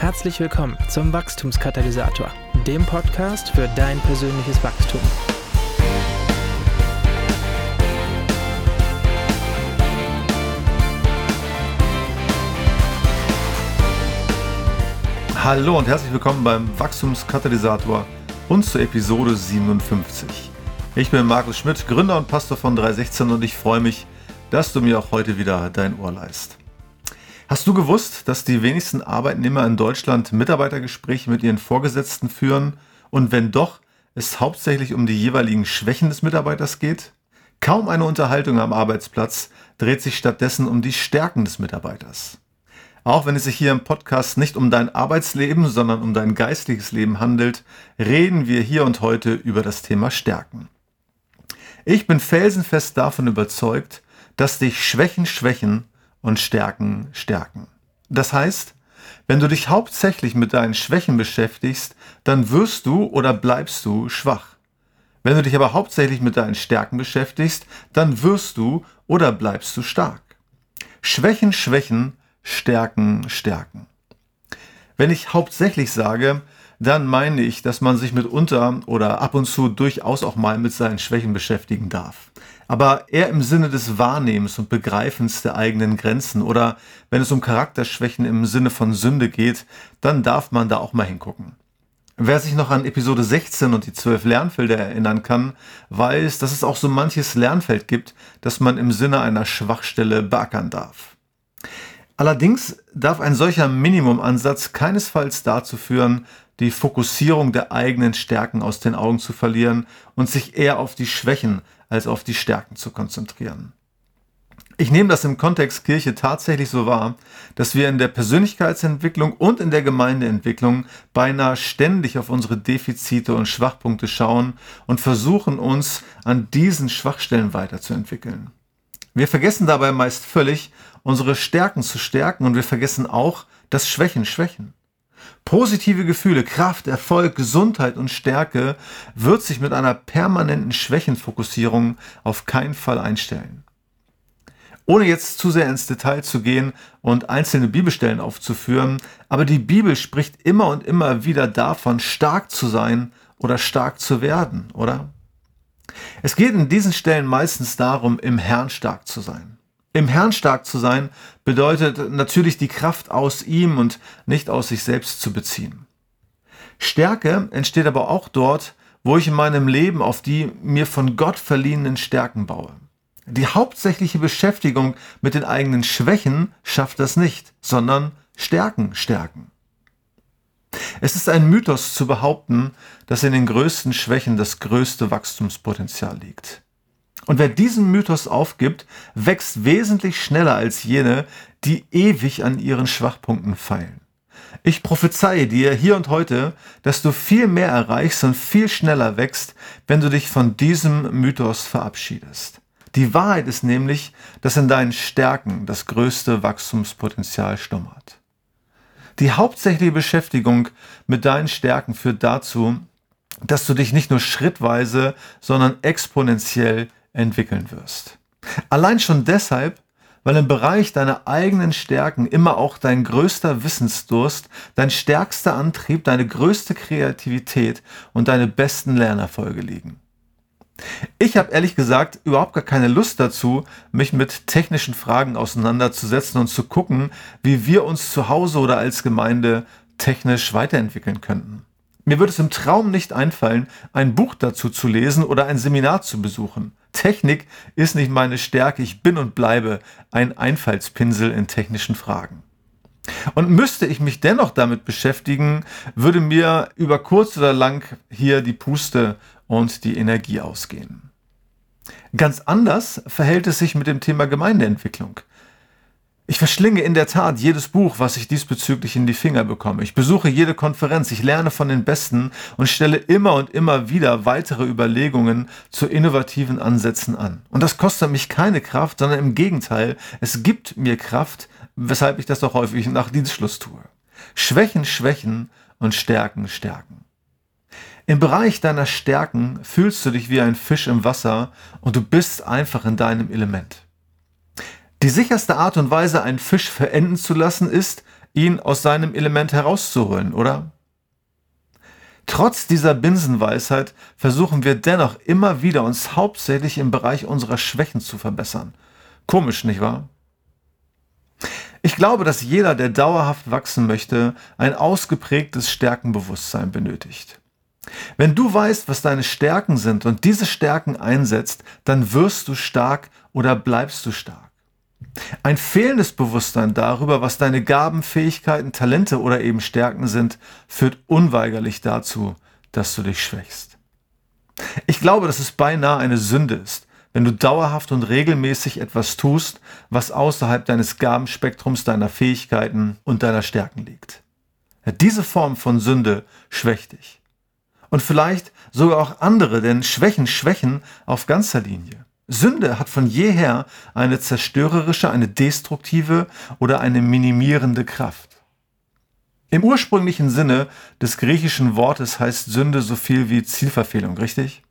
Herzlich willkommen zum Wachstumskatalysator, dem Podcast für dein persönliches Wachstum. Hallo und herzlich willkommen beim Wachstumskatalysator und zur Episode 57. Ich bin Markus Schmidt, Gründer und Pastor von 316 und ich freue mich, dass du mir auch heute wieder dein Ohr leist. Hast du gewusst, dass die wenigsten Arbeitnehmer in Deutschland Mitarbeitergespräche mit ihren Vorgesetzten führen und wenn doch, es hauptsächlich um die jeweiligen Schwächen des Mitarbeiters geht? Kaum eine Unterhaltung am Arbeitsplatz dreht sich stattdessen um die Stärken des Mitarbeiters. Auch wenn es sich hier im Podcast nicht um dein Arbeitsleben, sondern um dein geistliches Leben handelt, reden wir hier und heute über das Thema Stärken. Ich bin felsenfest davon überzeugt, dass dich Schwächen schwächen und Stärken stärken. Das heißt, wenn du dich hauptsächlich mit deinen Schwächen beschäftigst, dann wirst du oder bleibst du schwach. Wenn du dich aber hauptsächlich mit deinen Stärken beschäftigst, dann wirst du oder bleibst du stark. Schwächen, Schwächen, Stärken, Stärken. Wenn ich hauptsächlich sage, dann meine ich, dass man sich mitunter oder ab und zu durchaus auch mal mit seinen Schwächen beschäftigen darf aber eher im Sinne des Wahrnehmens und Begreifens der eigenen Grenzen oder wenn es um Charakterschwächen im Sinne von Sünde geht, dann darf man da auch mal hingucken. Wer sich noch an Episode 16 und die zwölf Lernfelder erinnern kann, weiß, dass es auch so manches Lernfeld gibt, das man im Sinne einer Schwachstelle beackern darf. Allerdings darf ein solcher Minimumansatz keinesfalls dazu führen, die Fokussierung der eigenen Stärken aus den Augen zu verlieren und sich eher auf die Schwächen als auf die Stärken zu konzentrieren. Ich nehme das im Kontext Kirche tatsächlich so wahr, dass wir in der Persönlichkeitsentwicklung und in der Gemeindeentwicklung beinahe ständig auf unsere Defizite und Schwachpunkte schauen und versuchen uns an diesen Schwachstellen weiterzuentwickeln. Wir vergessen dabei meist völlig, unsere Stärken zu stärken und wir vergessen auch, dass Schwächen schwächen. Positive Gefühle, Kraft, Erfolg, Gesundheit und Stärke wird sich mit einer permanenten Schwächenfokussierung auf keinen Fall einstellen. Ohne jetzt zu sehr ins Detail zu gehen und einzelne Bibelstellen aufzuführen, aber die Bibel spricht immer und immer wieder davon, stark zu sein oder stark zu werden, oder? Es geht in diesen Stellen meistens darum, im Herrn stark zu sein. Im Herrn stark zu sein bedeutet natürlich die Kraft aus ihm und nicht aus sich selbst zu beziehen. Stärke entsteht aber auch dort, wo ich in meinem Leben auf die mir von Gott verliehenen Stärken baue. Die hauptsächliche Beschäftigung mit den eigenen Schwächen schafft das nicht, sondern Stärken stärken. Es ist ein Mythos zu behaupten, dass in den größten Schwächen das größte Wachstumspotenzial liegt. Und wer diesen Mythos aufgibt, wächst wesentlich schneller als jene, die ewig an ihren Schwachpunkten feilen. Ich prophezeie dir hier und heute, dass du viel mehr erreichst und viel schneller wächst, wenn du dich von diesem Mythos verabschiedest. Die Wahrheit ist nämlich, dass in deinen Stärken das größte Wachstumspotenzial schlummert. Die hauptsächliche Beschäftigung mit deinen Stärken führt dazu, dass du dich nicht nur schrittweise, sondern exponentiell entwickeln wirst. Allein schon deshalb, weil im Bereich deiner eigenen Stärken immer auch dein größter Wissensdurst, dein stärkster Antrieb, deine größte Kreativität und deine besten Lernerfolge liegen. Ich habe ehrlich gesagt überhaupt gar keine Lust dazu, mich mit technischen Fragen auseinanderzusetzen und zu gucken, wie wir uns zu Hause oder als Gemeinde technisch weiterentwickeln könnten. Mir würde es im Traum nicht einfallen, ein Buch dazu zu lesen oder ein Seminar zu besuchen. Technik ist nicht meine Stärke, ich bin und bleibe ein Einfallspinsel in technischen Fragen. Und müsste ich mich dennoch damit beschäftigen, würde mir über kurz oder lang hier die Puste und die Energie ausgehen. Ganz anders verhält es sich mit dem Thema Gemeindeentwicklung. Ich verschlinge in der Tat jedes Buch, was ich diesbezüglich in die Finger bekomme. Ich besuche jede Konferenz, ich lerne von den Besten und stelle immer und immer wieder weitere Überlegungen zu innovativen Ansätzen an. Und das kostet mich keine Kraft, sondern im Gegenteil, es gibt mir Kraft, weshalb ich das auch häufig nach Dienstschluss tue. Schwächen, schwächen und Stärken, stärken. Im Bereich deiner Stärken fühlst du dich wie ein Fisch im Wasser und du bist einfach in deinem Element. Die sicherste Art und Weise, einen Fisch verenden zu lassen, ist, ihn aus seinem Element herauszuholen, oder? Trotz dieser Binsenweisheit versuchen wir dennoch immer wieder, uns hauptsächlich im Bereich unserer Schwächen zu verbessern. Komisch, nicht wahr? Ich glaube, dass jeder, der dauerhaft wachsen möchte, ein ausgeprägtes Stärkenbewusstsein benötigt. Wenn du weißt, was deine Stärken sind und diese Stärken einsetzt, dann wirst du stark oder bleibst du stark. Ein fehlendes Bewusstsein darüber, was deine Gaben, Fähigkeiten, Talente oder eben Stärken sind, führt unweigerlich dazu, dass du dich schwächst. Ich glaube, dass es beinahe eine Sünde ist, wenn du dauerhaft und regelmäßig etwas tust, was außerhalb deines Gabenspektrums, deiner Fähigkeiten und deiner Stärken liegt. Diese Form von Sünde schwächt dich. Und vielleicht sogar auch andere, denn Schwächen schwächen auf ganzer Linie. Sünde hat von jeher eine zerstörerische, eine destruktive oder eine minimierende Kraft. Im ursprünglichen Sinne des griechischen Wortes heißt Sünde so viel wie Zielverfehlung, richtig?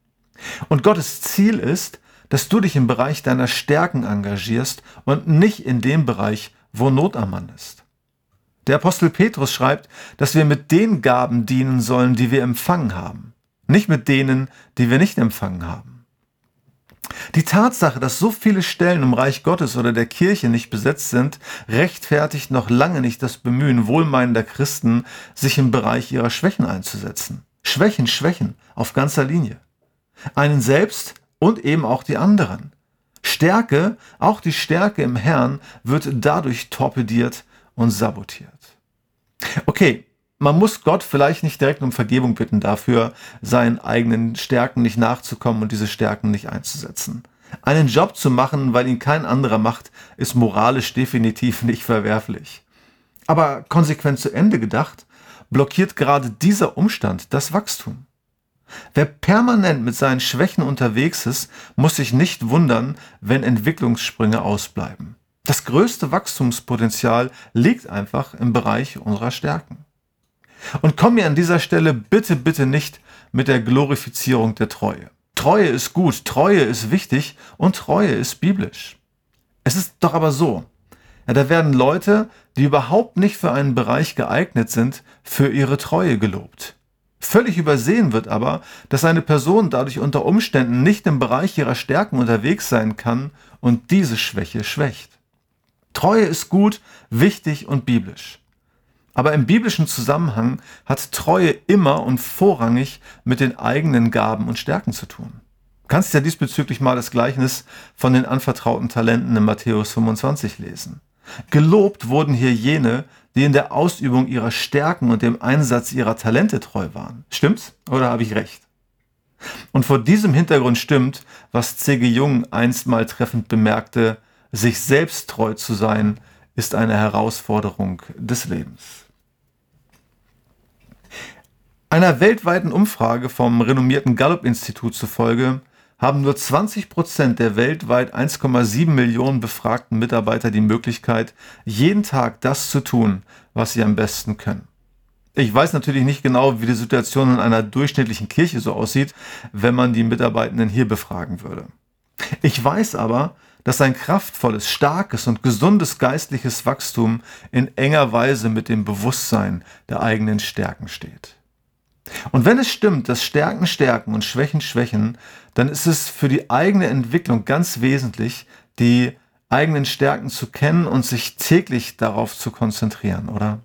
Und Gottes Ziel ist, dass du dich im Bereich deiner Stärken engagierst und nicht in dem Bereich, wo Not am Mann ist. Der Apostel Petrus schreibt, dass wir mit den Gaben dienen sollen, die wir empfangen haben, nicht mit denen, die wir nicht empfangen haben. Die Tatsache, dass so viele Stellen im Reich Gottes oder der Kirche nicht besetzt sind, rechtfertigt noch lange nicht das Bemühen wohlmeinender Christen, sich im Bereich ihrer Schwächen einzusetzen. Schwächen, Schwächen auf ganzer Linie. Einen selbst und eben auch die anderen. Stärke, auch die Stärke im Herrn, wird dadurch torpediert und sabotiert. Okay, man muss Gott vielleicht nicht direkt um Vergebung bitten dafür, seinen eigenen Stärken nicht nachzukommen und diese Stärken nicht einzusetzen. Einen Job zu machen, weil ihn kein anderer macht, ist moralisch definitiv nicht verwerflich. Aber konsequent zu Ende gedacht, blockiert gerade dieser Umstand das Wachstum. Wer permanent mit seinen Schwächen unterwegs ist, muss sich nicht wundern, wenn Entwicklungssprünge ausbleiben. Das größte Wachstumspotenzial liegt einfach im Bereich unserer Stärken. Und komm mir an dieser Stelle bitte, bitte nicht mit der Glorifizierung der Treue. Treue ist gut, Treue ist wichtig und Treue ist biblisch. Es ist doch aber so, ja, da werden Leute, die überhaupt nicht für einen Bereich geeignet sind, für ihre Treue gelobt. Völlig übersehen wird aber, dass eine Person dadurch unter Umständen nicht im Bereich ihrer Stärken unterwegs sein kann und diese Schwäche schwächt. Treue ist gut, wichtig und biblisch. Aber im biblischen Zusammenhang hat Treue immer und vorrangig mit den eigenen Gaben und Stärken zu tun. Du kannst ja diesbezüglich mal das Gleichnis von den anvertrauten Talenten in Matthäus 25 lesen. Gelobt wurden hier jene, die in der Ausübung ihrer Stärken und dem Einsatz ihrer Talente treu waren. Stimmt's? Oder habe ich recht? Und vor diesem Hintergrund stimmt, was C.G. Jung einst mal treffend bemerkte, sich selbst treu zu sein, ist eine Herausforderung des Lebens. Einer weltweiten Umfrage vom renommierten Gallup-Institut zufolge haben nur 20 Prozent der weltweit 1,7 Millionen befragten Mitarbeiter die Möglichkeit, jeden Tag das zu tun, was sie am besten können. Ich weiß natürlich nicht genau, wie die Situation in einer durchschnittlichen Kirche so aussieht, wenn man die Mitarbeitenden hier befragen würde. Ich weiß aber, dass ein kraftvolles, starkes und gesundes geistliches Wachstum in enger Weise mit dem Bewusstsein der eigenen Stärken steht. Und wenn es stimmt, dass Stärken stärken und Schwächen schwächen, dann ist es für die eigene Entwicklung ganz wesentlich, die eigenen Stärken zu kennen und sich täglich darauf zu konzentrieren, oder?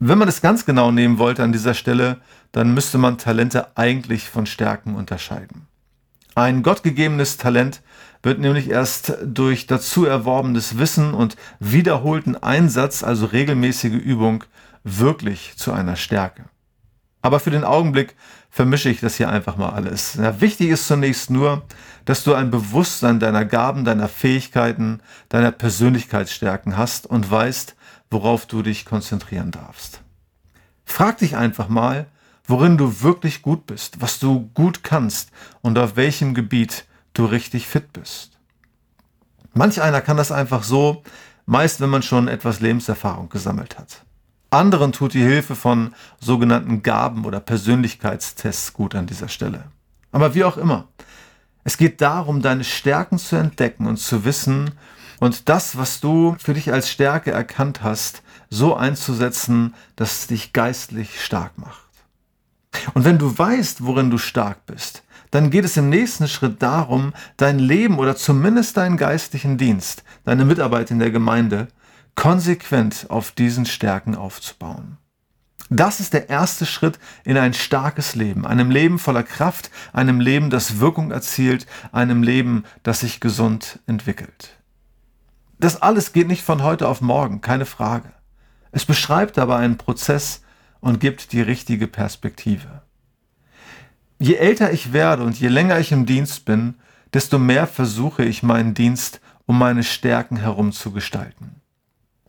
Wenn man es ganz genau nehmen wollte an dieser Stelle, dann müsste man Talente eigentlich von Stärken unterscheiden. Ein gottgegebenes Talent wird nämlich erst durch dazu erworbenes Wissen und wiederholten Einsatz, also regelmäßige Übung, wirklich zu einer Stärke. Aber für den Augenblick vermische ich das hier einfach mal alles. Ja, wichtig ist zunächst nur, dass du ein Bewusstsein deiner Gaben, deiner Fähigkeiten, deiner Persönlichkeitsstärken hast und weißt, worauf du dich konzentrieren darfst. Frag dich einfach mal, worin du wirklich gut bist, was du gut kannst und auf welchem Gebiet du richtig fit bist. Manch einer kann das einfach so, meist wenn man schon etwas Lebenserfahrung gesammelt hat. Anderen tut die Hilfe von sogenannten Gaben oder Persönlichkeitstests gut an dieser Stelle. Aber wie auch immer, es geht darum, deine Stärken zu entdecken und zu wissen, und das, was du für dich als Stärke erkannt hast, so einzusetzen, dass es dich geistlich stark macht. Und wenn du weißt, worin du stark bist, dann geht es im nächsten Schritt darum, dein Leben oder zumindest deinen geistlichen Dienst, deine Mitarbeit in der Gemeinde, konsequent auf diesen Stärken aufzubauen. Das ist der erste Schritt in ein starkes Leben, einem Leben voller Kraft, einem Leben, das Wirkung erzielt, einem Leben, das sich gesund entwickelt. Das alles geht nicht von heute auf morgen, keine Frage. Es beschreibt aber einen Prozess und gibt die richtige Perspektive. Je älter ich werde und je länger ich im Dienst bin, desto mehr versuche ich meinen Dienst um meine Stärken herum zu gestalten.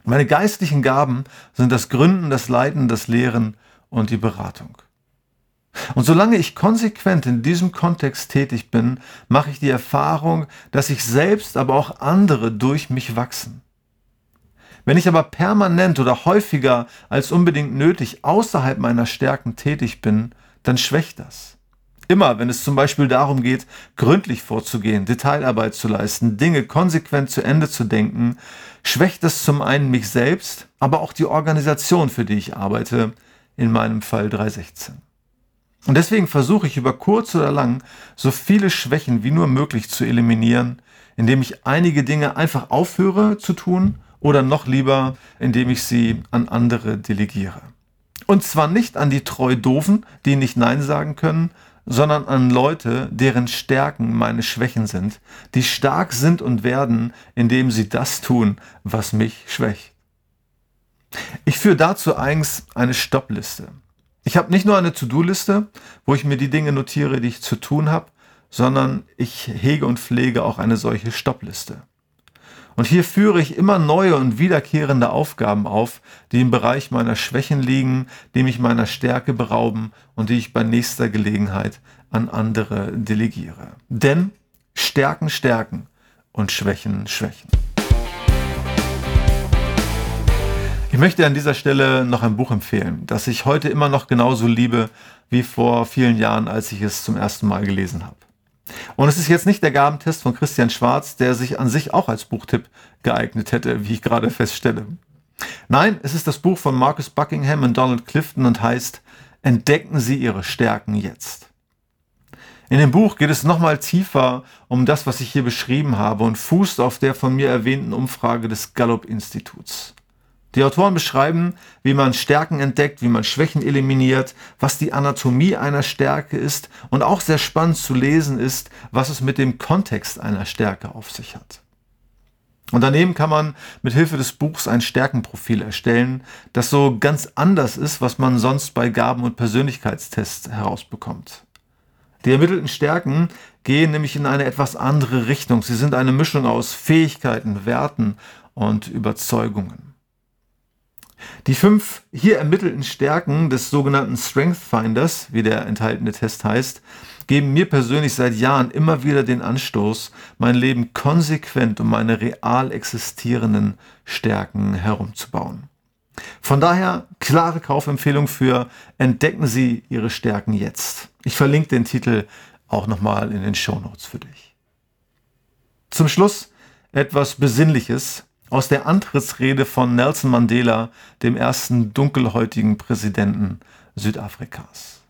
Meine geistlichen Gaben sind das Gründen, das Leiten, das Lehren und die Beratung. Und solange ich konsequent in diesem Kontext tätig bin, mache ich die Erfahrung, dass ich selbst, aber auch andere durch mich wachsen. Wenn ich aber permanent oder häufiger als unbedingt nötig außerhalb meiner Stärken tätig bin, dann schwächt das. Immer, wenn es zum Beispiel darum geht, gründlich vorzugehen, Detailarbeit zu leisten, Dinge konsequent zu Ende zu denken, schwächt das zum einen mich selbst, aber auch die Organisation, für die ich arbeite, in meinem Fall 316. Und deswegen versuche ich über kurz oder lang so viele Schwächen wie nur möglich zu eliminieren, indem ich einige Dinge einfach aufhöre zu tun oder noch lieber, indem ich sie an andere delegiere. Und zwar nicht an die treu Doofen, die nicht Nein sagen können, sondern an Leute, deren Stärken meine Schwächen sind, die stark sind und werden, indem sie das tun, was mich schwächt. Ich führe dazu eigens eine Stoppliste. Ich habe nicht nur eine To-Do-Liste, wo ich mir die Dinge notiere, die ich zu tun habe, sondern ich hege und pflege auch eine solche Stoppliste. Und hier führe ich immer neue und wiederkehrende Aufgaben auf, die im Bereich meiner Schwächen liegen, die mich meiner Stärke berauben und die ich bei nächster Gelegenheit an andere delegiere. Denn Stärken stärken und Schwächen schwächen. Ich möchte an dieser Stelle noch ein Buch empfehlen, das ich heute immer noch genauso liebe wie vor vielen Jahren, als ich es zum ersten Mal gelesen habe. Und es ist jetzt nicht der Gabentest von Christian Schwarz, der sich an sich auch als Buchtipp geeignet hätte, wie ich gerade feststelle. Nein, es ist das Buch von Marcus Buckingham und Donald Clifton und heißt Entdecken Sie Ihre Stärken jetzt. In dem Buch geht es nochmal tiefer um das, was ich hier beschrieben habe und fußt auf der von mir erwähnten Umfrage des Gallup-Instituts. Die Autoren beschreiben, wie man Stärken entdeckt, wie man Schwächen eliminiert, was die Anatomie einer Stärke ist und auch sehr spannend zu lesen ist, was es mit dem Kontext einer Stärke auf sich hat. Und daneben kann man mit Hilfe des Buchs ein Stärkenprofil erstellen, das so ganz anders ist, was man sonst bei Gaben- und Persönlichkeitstests herausbekommt. Die ermittelten Stärken gehen nämlich in eine etwas andere Richtung. Sie sind eine Mischung aus Fähigkeiten, Werten und Überzeugungen. Die fünf hier ermittelten Stärken des sogenannten Strength Finders, wie der enthaltene Test heißt, geben mir persönlich seit Jahren immer wieder den Anstoß, mein Leben konsequent um meine real existierenden Stärken herumzubauen. Von daher klare Kaufempfehlung für Entdecken Sie Ihre Stärken jetzt. Ich verlinke den Titel auch nochmal in den Show Notes für dich. Zum Schluss etwas Besinnliches aus der Antrittsrede von Nelson Mandela, dem ersten dunkelhäutigen Präsidenten Südafrikas.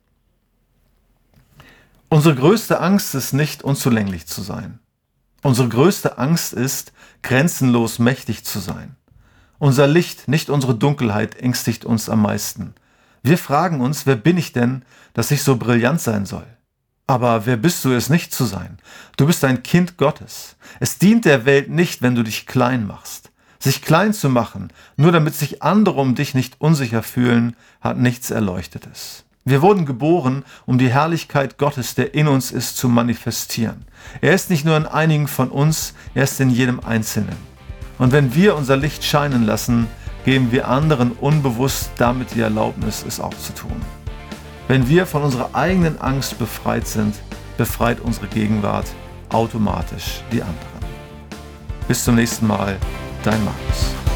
Unsere größte Angst ist nicht, unzulänglich zu sein. Unsere größte Angst ist, grenzenlos mächtig zu sein. Unser Licht, nicht unsere Dunkelheit, ängstigt uns am meisten. Wir fragen uns, wer bin ich denn, dass ich so brillant sein soll? Aber wer bist du es nicht zu sein? Du bist ein Kind Gottes. Es dient der Welt nicht, wenn du dich klein machst. Sich klein zu machen, nur damit sich andere um dich nicht unsicher fühlen, hat nichts Erleuchtetes. Wir wurden geboren, um die Herrlichkeit Gottes, der in uns ist, zu manifestieren. Er ist nicht nur in einigen von uns, er ist in jedem Einzelnen. Und wenn wir unser Licht scheinen lassen, geben wir anderen unbewusst damit die Erlaubnis, es auch zu tun. Wenn wir von unserer eigenen Angst befreit sind, befreit unsere Gegenwart automatisch die anderen. Bis zum nächsten Mal dein Markus.